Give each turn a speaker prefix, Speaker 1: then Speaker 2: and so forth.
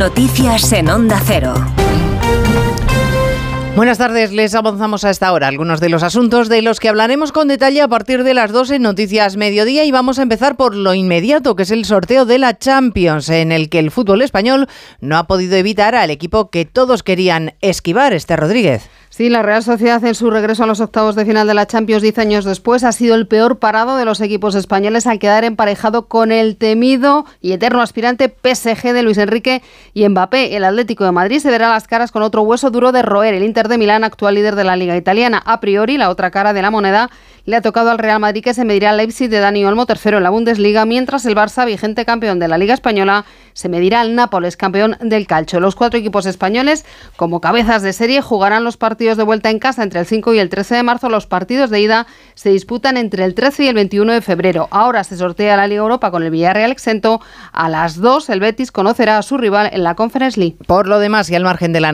Speaker 1: Noticias en Onda Cero.
Speaker 2: Buenas tardes, les avanzamos a esta hora algunos de los asuntos de los que hablaremos con detalle a partir de las 12 en Noticias Mediodía y vamos a empezar por lo inmediato, que es el sorteo de la Champions, en el que el fútbol español no ha podido evitar al equipo que todos querían esquivar, este Rodríguez.
Speaker 3: Sí, la Real Sociedad en su regreso a los octavos de final de la Champions 10 años después ha sido el peor parado de los equipos españoles al quedar emparejado con el temido y eterno aspirante PSG de Luis Enrique y Mbappé. El Atlético de Madrid se verá las caras con otro hueso duro de roer. El Inter de Milán, actual líder de la Liga Italiana. A priori, la otra cara de la moneda le ha tocado al Real Madrid que se medirá al Leipzig de Dani Olmo, tercero en la Bundesliga, mientras el Barça, vigente campeón de la Liga Española, se medirá al Nápoles, campeón del calcio. Los cuatro equipos españoles, como cabezas de serie, jugarán los partidos de vuelta en casa entre el 5 y el 13 de marzo. Los partidos de ida se disputan entre el 13 y el 21 de febrero. Ahora se sortea la Liga Europa con el Villarreal exento. A las 2 el Betis conocerá a su rival en la Conference League.
Speaker 2: Por lo demás y al margen de la